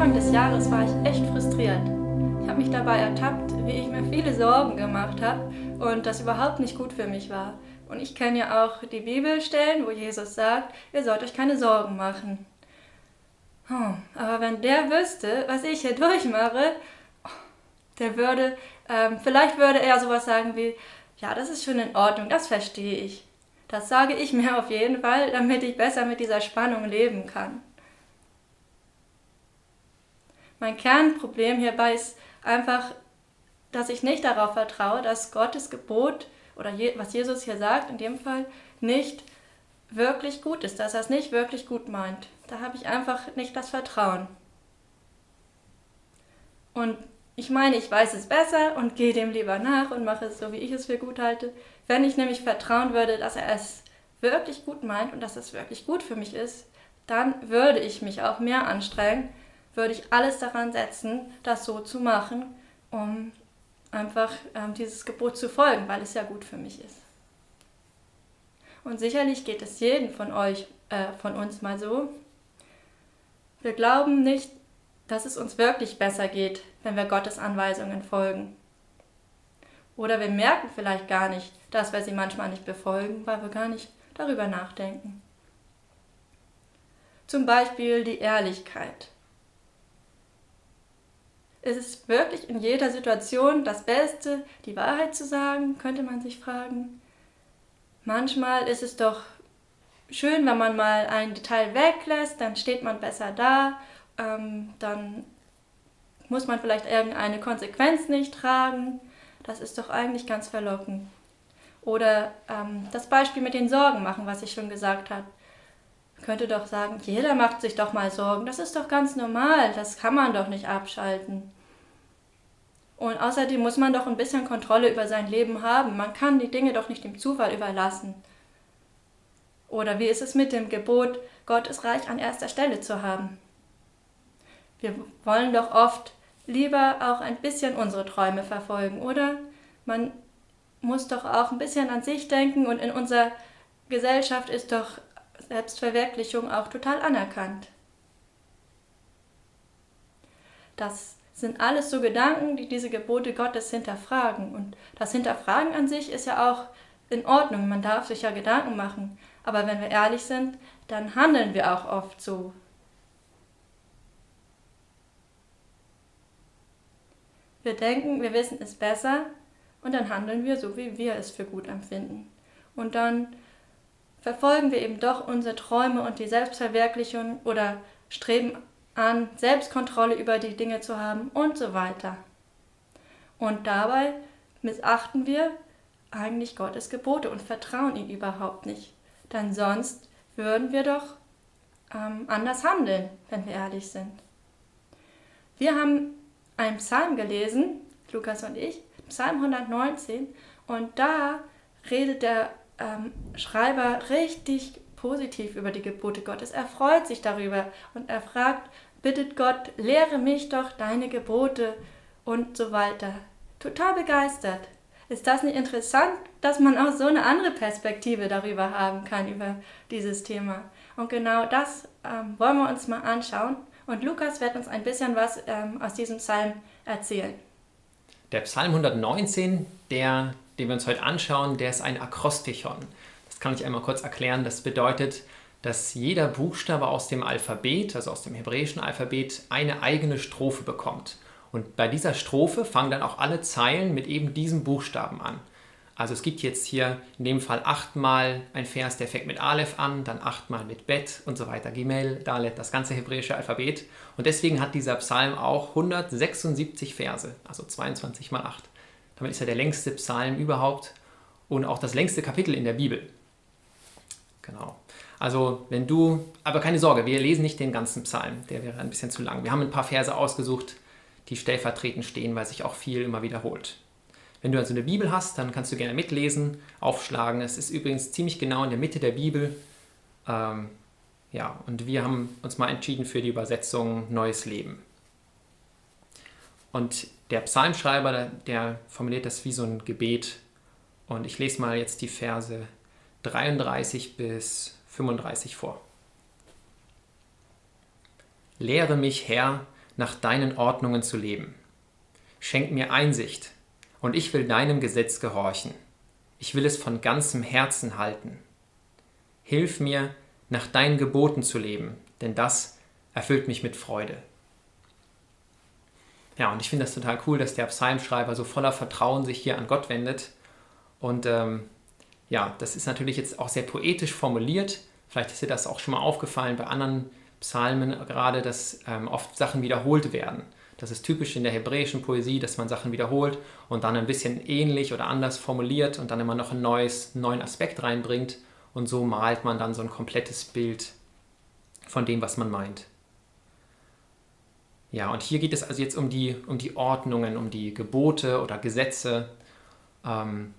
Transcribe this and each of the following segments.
Anfang des Jahres war ich echt frustriert. Ich habe mich dabei ertappt, wie ich mir viele Sorgen gemacht habe und das überhaupt nicht gut für mich war. Und ich kenne ja auch die Bibelstellen, wo Jesus sagt, ihr sollt euch keine Sorgen machen. Oh, aber wenn der wüsste, was ich hier durchmache, der würde, ähm, vielleicht würde er sowas sagen wie, ja, das ist schon in Ordnung, das verstehe ich. Das sage ich mir auf jeden Fall, damit ich besser mit dieser Spannung leben kann. Mein Kernproblem hierbei ist einfach, dass ich nicht darauf vertraue, dass Gottes Gebot oder je, was Jesus hier sagt, in dem Fall nicht wirklich gut ist, dass er es nicht wirklich gut meint. Da habe ich einfach nicht das Vertrauen. Und ich meine, ich weiß es besser und gehe dem lieber nach und mache es so, wie ich es für gut halte. Wenn ich nämlich vertrauen würde, dass er es wirklich gut meint und dass es wirklich gut für mich ist, dann würde ich mich auch mehr anstrengen, würde ich alles daran setzen, das so zu machen, um einfach ähm, dieses Gebot zu folgen, weil es ja gut für mich ist. Und sicherlich geht es jedem von euch, äh, von uns mal so. Wir glauben nicht, dass es uns wirklich besser geht, wenn wir Gottes Anweisungen folgen. Oder wir merken vielleicht gar nicht, dass wir sie manchmal nicht befolgen, weil wir gar nicht darüber nachdenken. Zum Beispiel die Ehrlichkeit. Ist es wirklich in jeder Situation das Beste, die Wahrheit zu sagen, könnte man sich fragen. Manchmal ist es doch schön, wenn man mal ein Detail weglässt, dann steht man besser da, ähm, dann muss man vielleicht irgendeine Konsequenz nicht tragen. Das ist doch eigentlich ganz verlockend. Oder ähm, das Beispiel mit den Sorgen machen, was ich schon gesagt habe. Könnte doch sagen, jeder macht sich doch mal Sorgen. Das ist doch ganz normal. Das kann man doch nicht abschalten. Und außerdem muss man doch ein bisschen Kontrolle über sein Leben haben. Man kann die Dinge doch nicht dem Zufall überlassen. Oder wie ist es mit dem Gebot, Gott ist reich an erster Stelle zu haben? Wir wollen doch oft lieber auch ein bisschen unsere Träume verfolgen, oder? Man muss doch auch ein bisschen an sich denken und in unserer Gesellschaft ist doch Selbstverwirklichung auch total anerkannt. Das sind alles so Gedanken, die diese Gebote Gottes hinterfragen. Und das Hinterfragen an sich ist ja auch in Ordnung. Man darf sich ja Gedanken machen. Aber wenn wir ehrlich sind, dann handeln wir auch oft so. Wir denken, wir wissen es besser und dann handeln wir so, wie wir es für gut empfinden. Und dann verfolgen wir eben doch unsere Träume und die Selbstverwirklichung oder streben an, Selbstkontrolle über die Dinge zu haben und so weiter. Und dabei missachten wir eigentlich Gottes Gebote und vertrauen ihm überhaupt nicht. Denn sonst würden wir doch ähm, anders handeln, wenn wir ehrlich sind. Wir haben einen Psalm gelesen, Lukas und ich, Psalm 119, und da redet der ähm, Schreiber richtig positiv über die Gebote Gottes. Er freut sich darüber und er fragt, bittet Gott, lehre mich doch deine Gebote und so weiter. Total begeistert. Ist das nicht interessant, dass man auch so eine andere Perspektive darüber haben kann, über dieses Thema? Und genau das ähm, wollen wir uns mal anschauen. Und Lukas wird uns ein bisschen was ähm, aus diesem Psalm erzählen. Der Psalm 119, der, den wir uns heute anschauen, der ist ein Akrostichon. Das kann ich einmal kurz erklären. Das bedeutet, dass jeder Buchstabe aus dem Alphabet, also aus dem hebräischen Alphabet, eine eigene Strophe bekommt. Und bei dieser Strophe fangen dann auch alle Zeilen mit eben diesem Buchstaben an. Also es gibt jetzt hier in dem Fall achtmal ein Vers, der fängt mit Aleph an, dann achtmal mit Bet und so weiter, Gimel, Dalet, das ganze hebräische Alphabet. Und deswegen hat dieser Psalm auch 176 Verse, also 22 mal 8. Damit ist er der längste Psalm überhaupt und auch das längste Kapitel in der Bibel. Genau. Also wenn du, aber keine Sorge, wir lesen nicht den ganzen Psalm, der wäre ein bisschen zu lang. Wir haben ein paar Verse ausgesucht, die stellvertretend stehen, weil sich auch viel immer wiederholt. Wenn du also eine Bibel hast, dann kannst du gerne mitlesen, aufschlagen. Es ist übrigens ziemlich genau in der Mitte der Bibel. Ähm, ja, und wir haben uns mal entschieden für die Übersetzung Neues Leben. Und der Psalmschreiber, der formuliert das wie so ein Gebet. Und ich lese mal jetzt die Verse 33 bis 35 vor. Lehre mich, Herr, nach deinen Ordnungen zu leben. Schenk mir Einsicht, und ich will deinem Gesetz gehorchen. Ich will es von ganzem Herzen halten. Hilf mir, nach deinen Geboten zu leben, denn das erfüllt mich mit Freude. Ja, und ich finde das total cool, dass der Psalmschreiber so voller Vertrauen sich hier an Gott wendet. Und ähm, ja, das ist natürlich jetzt auch sehr poetisch formuliert. Vielleicht ist dir das auch schon mal aufgefallen bei anderen Psalmen gerade, dass ähm, oft Sachen wiederholt werden. Das ist typisch in der hebräischen Poesie, dass man Sachen wiederholt und dann ein bisschen ähnlich oder anders formuliert und dann immer noch einen neues, neuen Aspekt reinbringt. Und so malt man dann so ein komplettes Bild von dem, was man meint. Ja, und hier geht es also jetzt um die, um die Ordnungen, um die Gebote oder Gesetze. Ähm,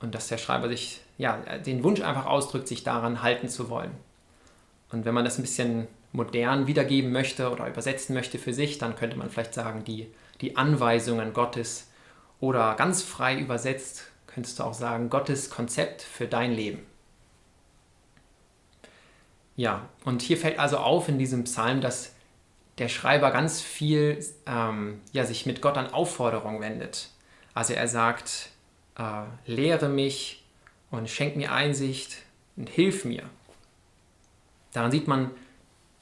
und dass der Schreiber sich, ja, den Wunsch einfach ausdrückt, sich daran halten zu wollen. Und wenn man das ein bisschen modern wiedergeben möchte oder übersetzen möchte für sich, dann könnte man vielleicht sagen, die, die Anweisungen Gottes oder ganz frei übersetzt könntest du auch sagen, Gottes Konzept für dein Leben. Ja, und hier fällt also auf in diesem Psalm, dass der Schreiber ganz viel ähm, ja, sich mit Gott an Aufforderung wendet. Also er sagt, äh, lehre mich und schenk mir Einsicht und hilf mir. Daran sieht man,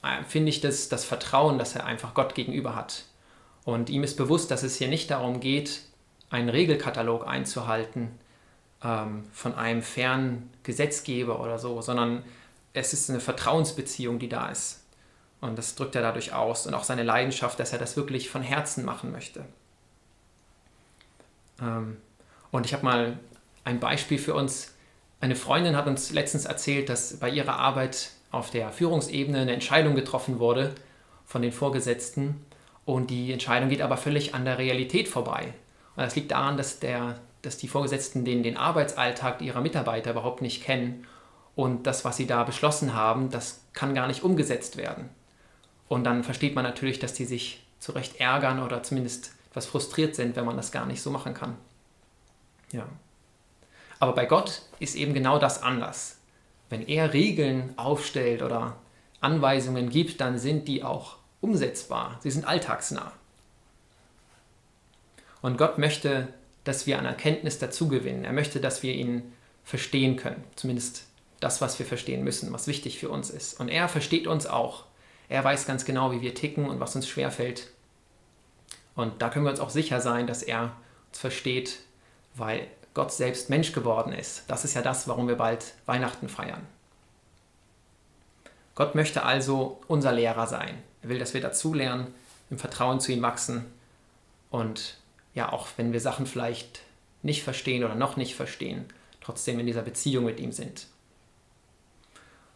äh, finde ich, das, das Vertrauen, das er einfach Gott gegenüber hat. Und ihm ist bewusst, dass es hier nicht darum geht, einen Regelkatalog einzuhalten ähm, von einem fernen Gesetzgeber oder so, sondern es ist eine Vertrauensbeziehung, die da ist. Und das drückt er dadurch aus und auch seine Leidenschaft, dass er das wirklich von Herzen machen möchte. Ähm, und ich habe mal ein Beispiel für uns. Eine Freundin hat uns letztens erzählt, dass bei ihrer Arbeit auf der Führungsebene eine Entscheidung getroffen wurde von den Vorgesetzten und die Entscheidung geht aber völlig an der Realität vorbei. Und das liegt daran, dass, der, dass die Vorgesetzten den, den Arbeitsalltag ihrer Mitarbeiter überhaupt nicht kennen und das, was sie da beschlossen haben, das kann gar nicht umgesetzt werden. Und dann versteht man natürlich, dass die sich zu Recht ärgern oder zumindest etwas frustriert sind, wenn man das gar nicht so machen kann. Ja. Aber bei Gott ist eben genau das anders. Wenn er Regeln aufstellt oder Anweisungen gibt, dann sind die auch umsetzbar. Sie sind alltagsnah. Und Gott möchte, dass wir an Erkenntnis dazugewinnen. Er möchte, dass wir ihn verstehen können. Zumindest das, was wir verstehen müssen, was wichtig für uns ist. Und er versteht uns auch. Er weiß ganz genau, wie wir ticken und was uns schwerfällt. Und da können wir uns auch sicher sein, dass er uns versteht, weil Gott selbst Mensch geworden ist. Das ist ja das, warum wir bald Weihnachten feiern. Gott möchte also unser Lehrer sein. Er will, dass wir dazulernen, im Vertrauen zu ihm wachsen und ja, auch wenn wir Sachen vielleicht nicht verstehen oder noch nicht verstehen, trotzdem in dieser Beziehung mit ihm sind.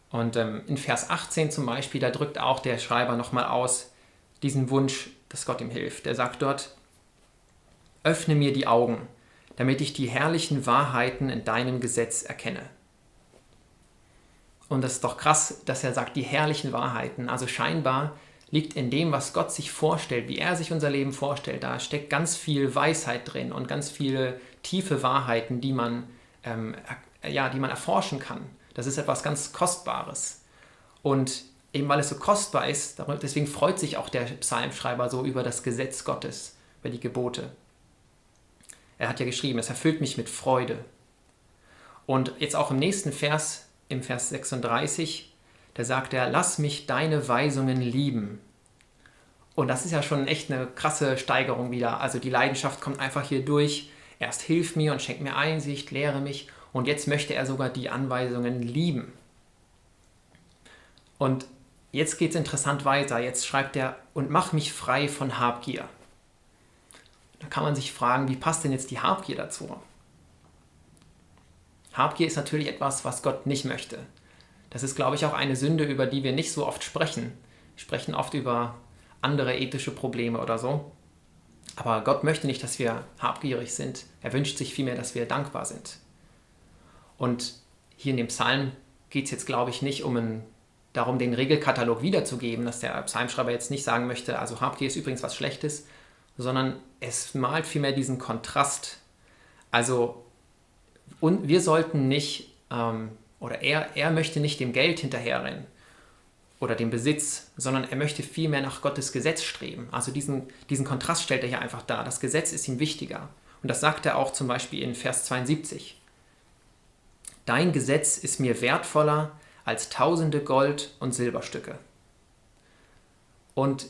Und ähm, in Vers 18 zum Beispiel, da drückt auch der Schreiber nochmal aus diesen Wunsch, dass Gott ihm hilft. Er sagt dort, öffne mir die Augen, damit ich die herrlichen Wahrheiten in deinem Gesetz erkenne. Und das ist doch krass, dass er sagt, die herrlichen Wahrheiten. Also scheinbar liegt in dem, was Gott sich vorstellt, wie er sich unser Leben vorstellt, da steckt ganz viel Weisheit drin und ganz viele tiefe Wahrheiten, die man, ähm, ja, die man erforschen kann. Das ist etwas ganz Kostbares. Und eben weil es so kostbar ist, deswegen freut sich auch der Psalmschreiber so über das Gesetz Gottes, über die Gebote. Er hat ja geschrieben, es erfüllt mich mit Freude. Und jetzt auch im nächsten Vers, im Vers 36, da sagt er, lass mich deine Weisungen lieben. Und das ist ja schon echt eine krasse Steigerung wieder. Also die Leidenschaft kommt einfach hier durch. Erst hilf mir und schenk mir Einsicht, lehre mich und jetzt möchte er sogar die Anweisungen lieben. Und jetzt geht es interessant weiter. Jetzt schreibt er, und mach mich frei von Habgier. Da kann man sich fragen, wie passt denn jetzt die Habgier dazu? Habgier ist natürlich etwas, was Gott nicht möchte. Das ist, glaube ich, auch eine Sünde, über die wir nicht so oft sprechen. Wir sprechen oft über andere ethische Probleme oder so. Aber Gott möchte nicht, dass wir habgierig sind. Er wünscht sich vielmehr, dass wir dankbar sind. Und hier in dem Psalm geht es jetzt, glaube ich, nicht um einen, darum, den Regelkatalog wiederzugeben, dass der Psalmschreiber jetzt nicht sagen möchte, also Habgier ist übrigens was Schlechtes, sondern es malt vielmehr diesen Kontrast. Also und wir sollten nicht, ähm, oder er, er möchte nicht dem Geld hinterherrennen. oder den Besitz, sondern er möchte vielmehr nach Gottes Gesetz streben. Also diesen, diesen Kontrast stellt er hier einfach dar. Das Gesetz ist ihm wichtiger. Und das sagt er auch zum Beispiel in Vers 72. Dein Gesetz ist mir wertvoller als tausende Gold- und Silberstücke. Und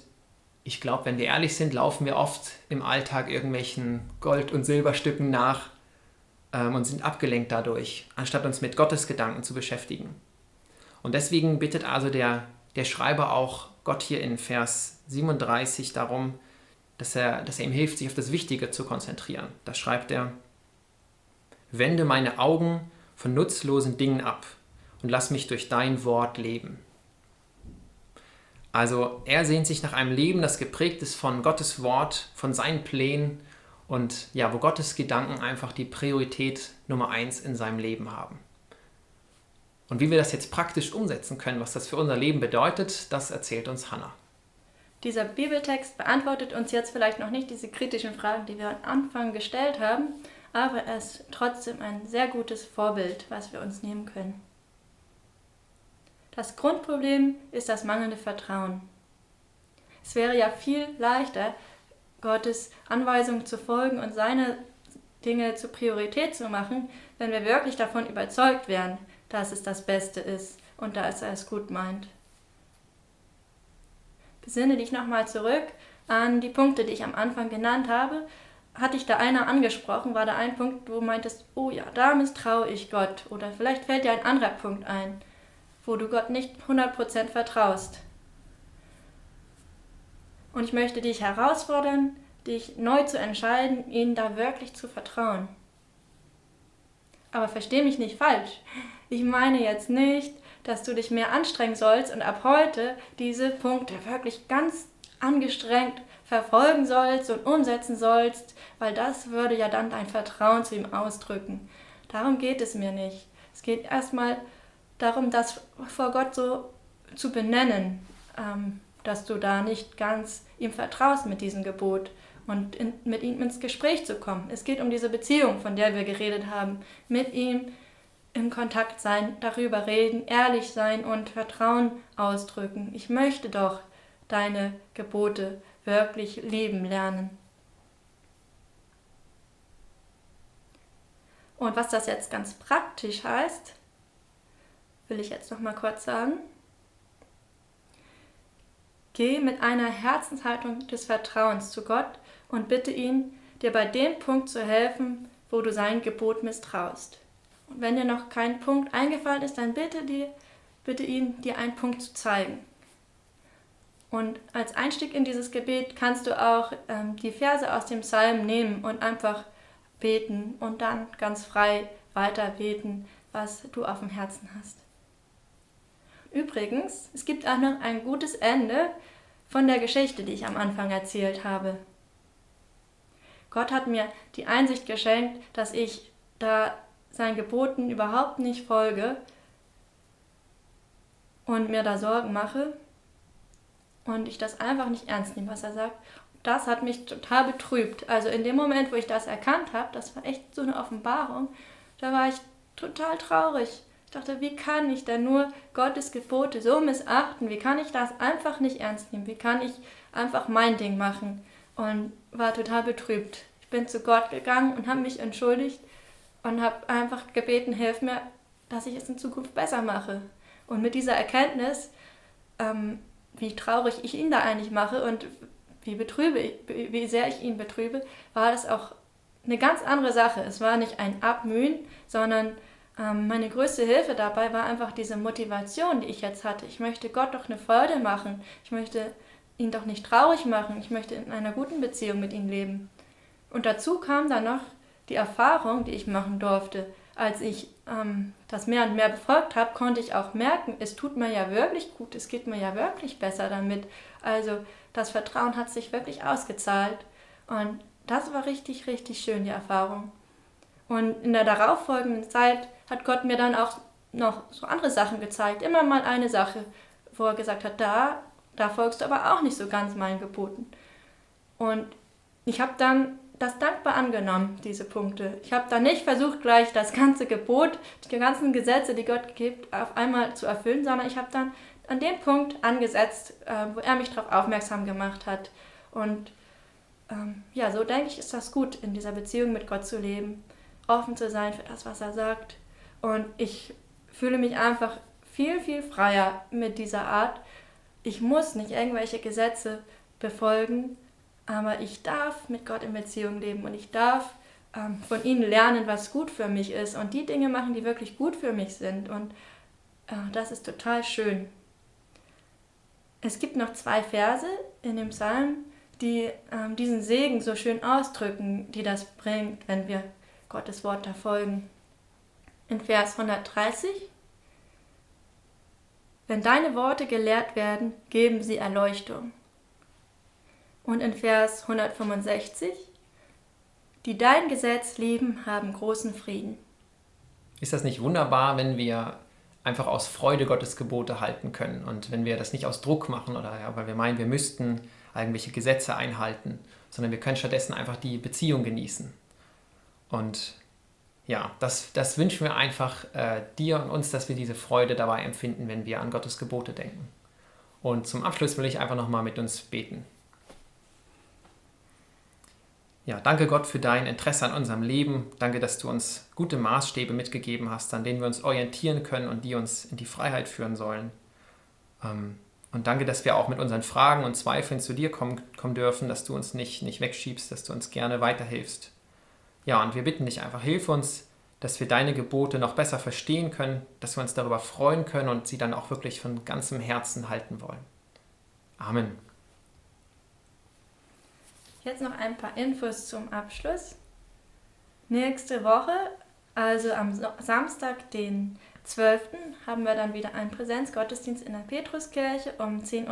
ich glaube, wenn wir ehrlich sind, laufen wir oft im Alltag irgendwelchen Gold- und Silberstücken nach ähm, und sind abgelenkt dadurch, anstatt uns mit Gottes Gedanken zu beschäftigen. Und deswegen bittet also der, der Schreiber auch Gott hier in Vers 37 darum, dass er, dass er ihm hilft, sich auf das Wichtige zu konzentrieren. Da schreibt er, wende meine Augen von nutzlosen Dingen ab und lass mich durch dein Wort leben. Also er sehnt sich nach einem Leben, das geprägt ist von Gottes Wort, von seinen Plänen und ja, wo Gottes Gedanken einfach die Priorität Nummer eins in seinem Leben haben. Und wie wir das jetzt praktisch umsetzen können, was das für unser Leben bedeutet, das erzählt uns Hannah. Dieser Bibeltext beantwortet uns jetzt vielleicht noch nicht diese kritischen Fragen, die wir am Anfang gestellt haben, aber er ist trotzdem ein sehr gutes Vorbild, was wir uns nehmen können. Das Grundproblem ist das mangelnde Vertrauen. Es wäre ja viel leichter, Gottes Anweisungen zu folgen und seine Dinge zur Priorität zu machen, wenn wir wirklich davon überzeugt wären, dass es das Beste ist und dass er es gut meint. Besinne dich nochmal zurück an die Punkte, die ich am Anfang genannt habe. Hatte ich da einer angesprochen, war da ein Punkt, wo du meintest, oh ja, da misstraue ich Gott. Oder vielleicht fällt dir ein anderer Punkt ein, wo du Gott nicht 100% vertraust. Und ich möchte dich herausfordern, dich neu zu entscheiden, ihnen da wirklich zu vertrauen. Aber versteh mich nicht falsch. Ich meine jetzt nicht, dass du dich mehr anstrengen sollst und ab heute diese Punkte wirklich ganz angestrengt verfolgen sollst und umsetzen sollst, weil das würde ja dann dein Vertrauen zu ihm ausdrücken. Darum geht es mir nicht. Es geht erstmal darum, das vor Gott so zu benennen, ähm, dass du da nicht ganz ihm vertraust mit diesem Gebot und in, mit ihm ins Gespräch zu kommen. Es geht um diese Beziehung, von der wir geredet haben, mit ihm in Kontakt sein, darüber reden, ehrlich sein und Vertrauen ausdrücken. Ich möchte doch deine Gebote wirklich lieben lernen. Und was das jetzt ganz praktisch heißt, will ich jetzt noch mal kurz sagen. Geh mit einer Herzenshaltung des Vertrauens zu Gott und bitte ihn, dir bei dem Punkt zu helfen, wo du sein Gebot misstraust. Und wenn dir noch kein Punkt eingefallen ist, dann bitte, dir, bitte ihn, dir einen Punkt zu zeigen. Und als Einstieg in dieses Gebet kannst du auch ähm, die Verse aus dem Psalm nehmen und einfach beten und dann ganz frei weiter beten, was du auf dem Herzen hast. Übrigens, es gibt auch noch ein gutes Ende von der Geschichte, die ich am Anfang erzählt habe. Gott hat mir die Einsicht geschenkt, dass ich da seinen Geboten überhaupt nicht folge und mir da Sorgen mache und ich das einfach nicht ernst nehme, was er sagt. Das hat mich total betrübt. Also in dem Moment, wo ich das erkannt habe, das war echt so eine Offenbarung, da war ich total traurig. Ich dachte, wie kann ich denn nur Gottes Gebote so missachten? Wie kann ich das einfach nicht ernst nehmen? Wie kann ich einfach mein Ding machen? Und war total betrübt. Ich bin zu Gott gegangen und habe mich entschuldigt und habe einfach gebeten, hilf mir, dass ich es in Zukunft besser mache. Und mit dieser Erkenntnis, ähm, wie traurig ich ihn da eigentlich mache und wie, betrübe ich, wie sehr ich ihn betrübe, war das auch eine ganz andere Sache. Es war nicht ein Abmühen, sondern ähm, meine größte Hilfe dabei war einfach diese Motivation, die ich jetzt hatte. Ich möchte Gott doch eine Freude machen. Ich möchte ihn doch nicht traurig machen. Ich möchte in einer guten Beziehung mit ihm leben. Und dazu kam dann noch die Erfahrung, die ich machen durfte, als ich ähm, das mehr und mehr befolgt habe, konnte ich auch merken, es tut mir ja wirklich gut, es geht mir ja wirklich besser damit. Also das Vertrauen hat sich wirklich ausgezahlt. Und das war richtig, richtig schön, die Erfahrung. Und in der darauffolgenden Zeit hat Gott mir dann auch noch so andere Sachen gezeigt. Immer mal eine Sache, wo er gesagt hat, da, da folgst du aber auch nicht so ganz meinen Geboten. Und ich habe dann das dankbar angenommen, diese Punkte. Ich habe da nicht versucht, gleich das ganze Gebot, die ganzen Gesetze, die Gott gibt, auf einmal zu erfüllen, sondern ich habe dann an dem Punkt angesetzt, äh, wo er mich darauf aufmerksam gemacht hat. Und ähm, ja, so denke ich, ist das gut, in dieser Beziehung mit Gott zu leben, offen zu sein für das, was er sagt. Und ich fühle mich einfach viel, viel freier mit dieser Art. Ich muss nicht irgendwelche Gesetze befolgen, aber ich darf mit Gott in Beziehung leben und ich darf ähm, von ihnen lernen, was gut für mich ist und die Dinge machen, die wirklich gut für mich sind. Und äh, das ist total schön. Es gibt noch zwei Verse in dem Psalm, die ähm, diesen Segen so schön ausdrücken, die das bringt, wenn wir Gottes Wort da folgen. In Vers 130 Wenn deine Worte gelehrt werden, geben sie Erleuchtung. Und in Vers 165 Die dein Gesetz lieben, haben großen Frieden. Ist das nicht wunderbar, wenn wir einfach aus Freude Gottes Gebote halten können und wenn wir das nicht aus Druck machen oder ja, weil wir meinen, wir müssten irgendwelche Gesetze einhalten, sondern wir können stattdessen einfach die Beziehung genießen. Und ja, das, das wünschen wir einfach äh, dir und uns, dass wir diese Freude dabei empfinden, wenn wir an Gottes Gebote denken. Und zum Abschluss will ich einfach nochmal mit uns beten. Ja, danke Gott für dein Interesse an unserem Leben. Danke, dass du uns gute Maßstäbe mitgegeben hast, an denen wir uns orientieren können und die uns in die Freiheit führen sollen. Ähm, und danke, dass wir auch mit unseren Fragen und Zweifeln zu dir kommen, kommen dürfen, dass du uns nicht, nicht wegschiebst, dass du uns gerne weiterhilfst. Ja, und wir bitten dich einfach, hilf uns, dass wir deine Gebote noch besser verstehen können, dass wir uns darüber freuen können und sie dann auch wirklich von ganzem Herzen halten wollen. Amen. Jetzt noch ein paar Infos zum Abschluss. Nächste Woche, also am Samstag, den 12. haben wir dann wieder einen Präsenzgottesdienst in der Petruskirche um 10.30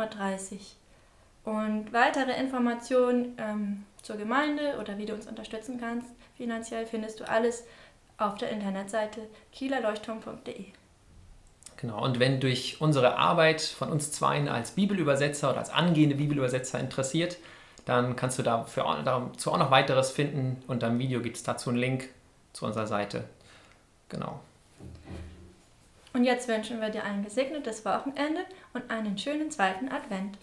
Uhr. Und weitere Informationen ähm, zur Gemeinde oder wie du uns unterstützen kannst finanziell findest du alles auf der Internetseite kielerleuchtturm.de. Genau, und wenn durch unsere Arbeit von uns zweien als Bibelübersetzer oder als angehende Bibelübersetzer interessiert, dann kannst du dafür, dazu auch noch weiteres finden. Unter dem Video gibt es dazu einen Link zu unserer Seite. Genau. Und jetzt wünschen wir dir ein gesegnetes Wochenende und einen schönen zweiten Advent.